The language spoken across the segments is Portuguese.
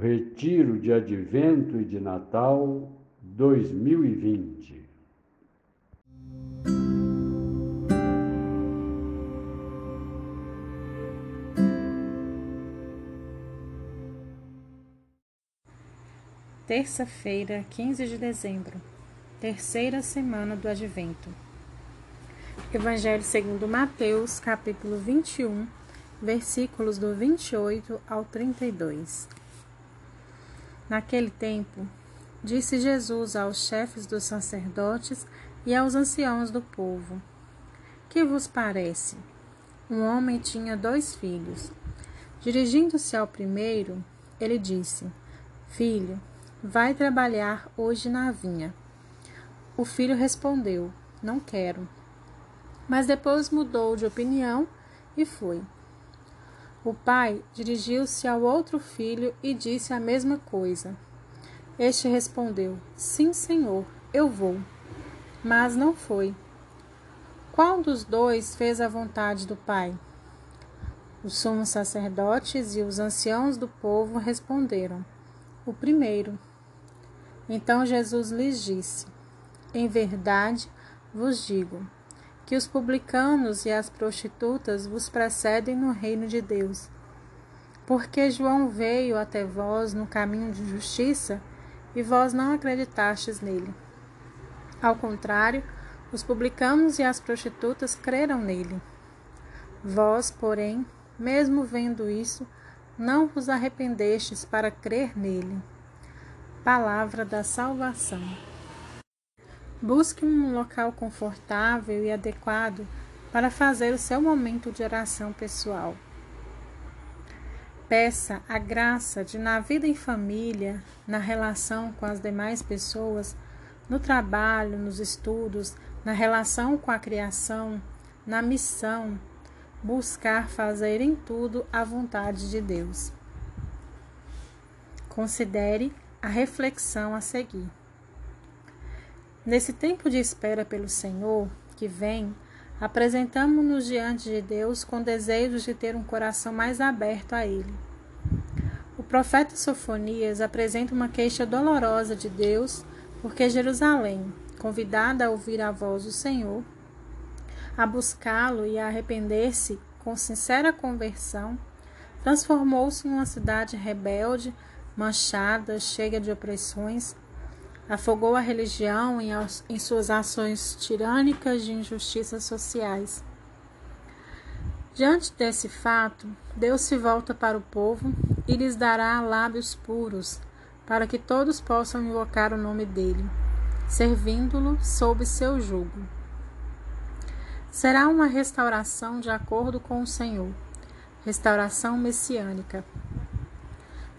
Retiro de Advento e de Natal 2020. Terça-feira, 15 de dezembro, terceira semana do Advento. Evangelho segundo Mateus, capítulo 21, versículos do 28 ao 32. Naquele tempo, disse Jesus aos chefes dos sacerdotes e aos anciãos do povo: Que vos parece? Um homem tinha dois filhos. Dirigindo-se ao primeiro, ele disse: Filho, vai trabalhar hoje na vinha. O filho respondeu: Não quero mas depois mudou de opinião e foi. O pai dirigiu-se ao outro filho e disse a mesma coisa. Este respondeu: Sim, senhor, eu vou. Mas não foi. Qual dos dois fez a vontade do pai? Os sumos sacerdotes e os anciãos do povo responderam: O primeiro. Então Jesus lhes disse: Em verdade vos digo que os publicanos e as prostitutas vos precedem no reino de Deus. Porque João veio até vós no caminho de justiça e vós não acreditastes nele. Ao contrário, os publicanos e as prostitutas creram nele. Vós, porém, mesmo vendo isso, não vos arrependestes para crer nele. Palavra da salvação. Busque um local confortável e adequado para fazer o seu momento de oração pessoal. Peça a graça de, na vida em família, na relação com as demais pessoas, no trabalho, nos estudos, na relação com a criação, na missão, buscar fazer em tudo a vontade de Deus. Considere a reflexão a seguir. Nesse tempo de espera pelo Senhor, que vem, apresentamos-nos diante de Deus com desejos de ter um coração mais aberto a Ele. O profeta Sofonias apresenta uma queixa dolorosa de Deus, porque Jerusalém, convidada a ouvir a voz do Senhor, a buscá-lo e a arrepender-se com sincera conversão, transformou-se em uma cidade rebelde, manchada, cheia de opressões, afogou a religião em, em suas ações tirânicas de injustiças sociais. Diante desse fato, Deus se volta para o povo e lhes dará lábios puros, para que todos possam invocar o nome dele, servindo-lo sob seu jugo. Será uma restauração de acordo com o Senhor, restauração messiânica.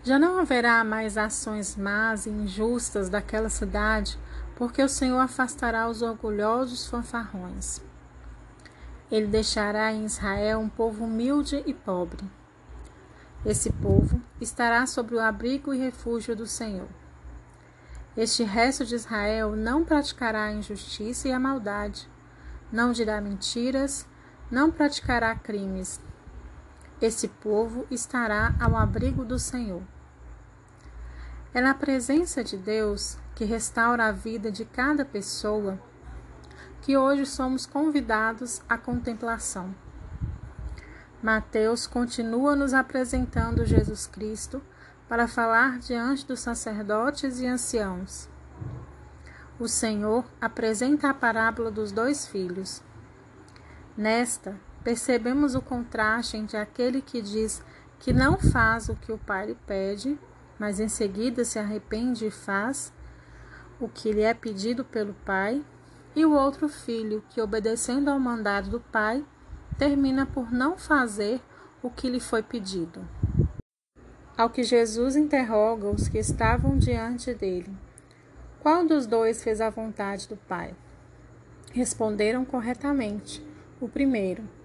Já não haverá mais ações más e injustas daquela cidade, porque o Senhor afastará os orgulhosos fanfarrões. Ele deixará em Israel um povo humilde e pobre. Esse povo estará sob o abrigo e refúgio do Senhor. Este resto de Israel não praticará a injustiça e a maldade, não dirá mentiras, não praticará crimes, esse povo estará ao abrigo do Senhor. É na presença de Deus, que restaura a vida de cada pessoa, que hoje somos convidados à contemplação. Mateus continua nos apresentando Jesus Cristo para falar diante dos sacerdotes e anciãos. O Senhor apresenta a parábola dos dois filhos. Nesta, percebemos o contraste entre aquele que diz que não faz o que o pai lhe pede, mas em seguida se arrepende e faz o que lhe é pedido pelo pai, e o outro filho que, obedecendo ao mandado do pai, termina por não fazer o que lhe foi pedido. Ao que Jesus interroga os que estavam diante dele: Qual dos dois fez a vontade do pai? Responderam corretamente: O primeiro.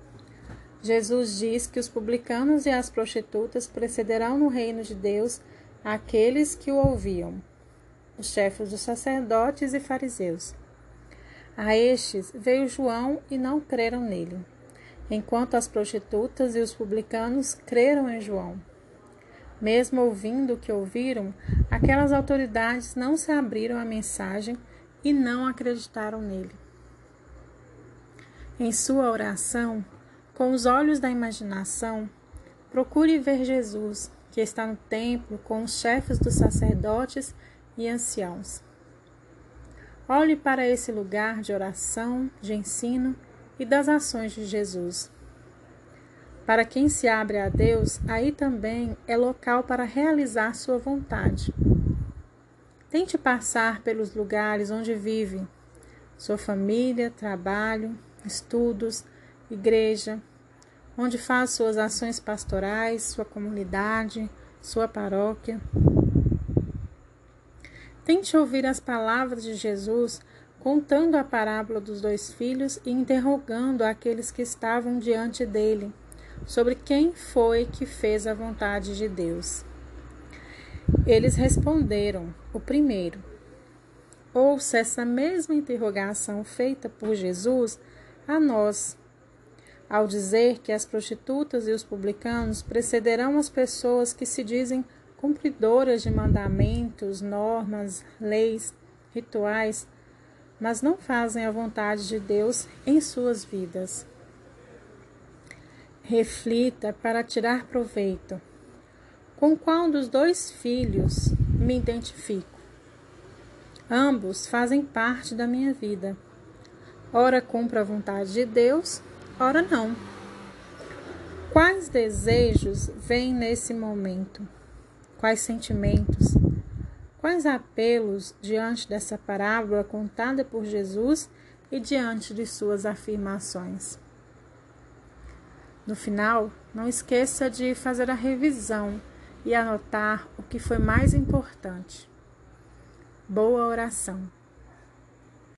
Jesus diz que os publicanos e as prostitutas precederão no reino de Deus aqueles que o ouviam, os chefes dos sacerdotes e fariseus. A estes veio João e não creram nele, enquanto as prostitutas e os publicanos creram em João. Mesmo ouvindo o que ouviram, aquelas autoridades não se abriram à mensagem e não acreditaram nele. Em sua oração, com os olhos da imaginação, procure ver Jesus, que está no templo com os chefes dos sacerdotes e anciãos. Olhe para esse lugar de oração, de ensino e das ações de Jesus. Para quem se abre a Deus, aí também é local para realizar sua vontade. Tente passar pelos lugares onde vive, sua família, trabalho, estudos, igreja, onde faz suas ações pastorais, sua comunidade, sua paróquia. Tente ouvir as palavras de Jesus contando a parábola dos dois filhos e interrogando aqueles que estavam diante dele sobre quem foi que fez a vontade de Deus. Eles responderam: o primeiro. Ouça essa mesma interrogação feita por Jesus a nós, ao dizer que as prostitutas e os publicanos precederão as pessoas que se dizem cumpridoras de mandamentos, normas, leis, rituais, mas não fazem a vontade de Deus em suas vidas. Reflita para tirar proveito. Com qual dos dois filhos me identifico? Ambos fazem parte da minha vida. Ora cumpro a vontade de Deus, ora não. Quais desejos vêm nesse momento? Quais sentimentos? Quais apelos diante dessa parábola contada por Jesus e diante de suas afirmações? No final, não esqueça de fazer a revisão e anotar o que foi mais importante. Boa oração.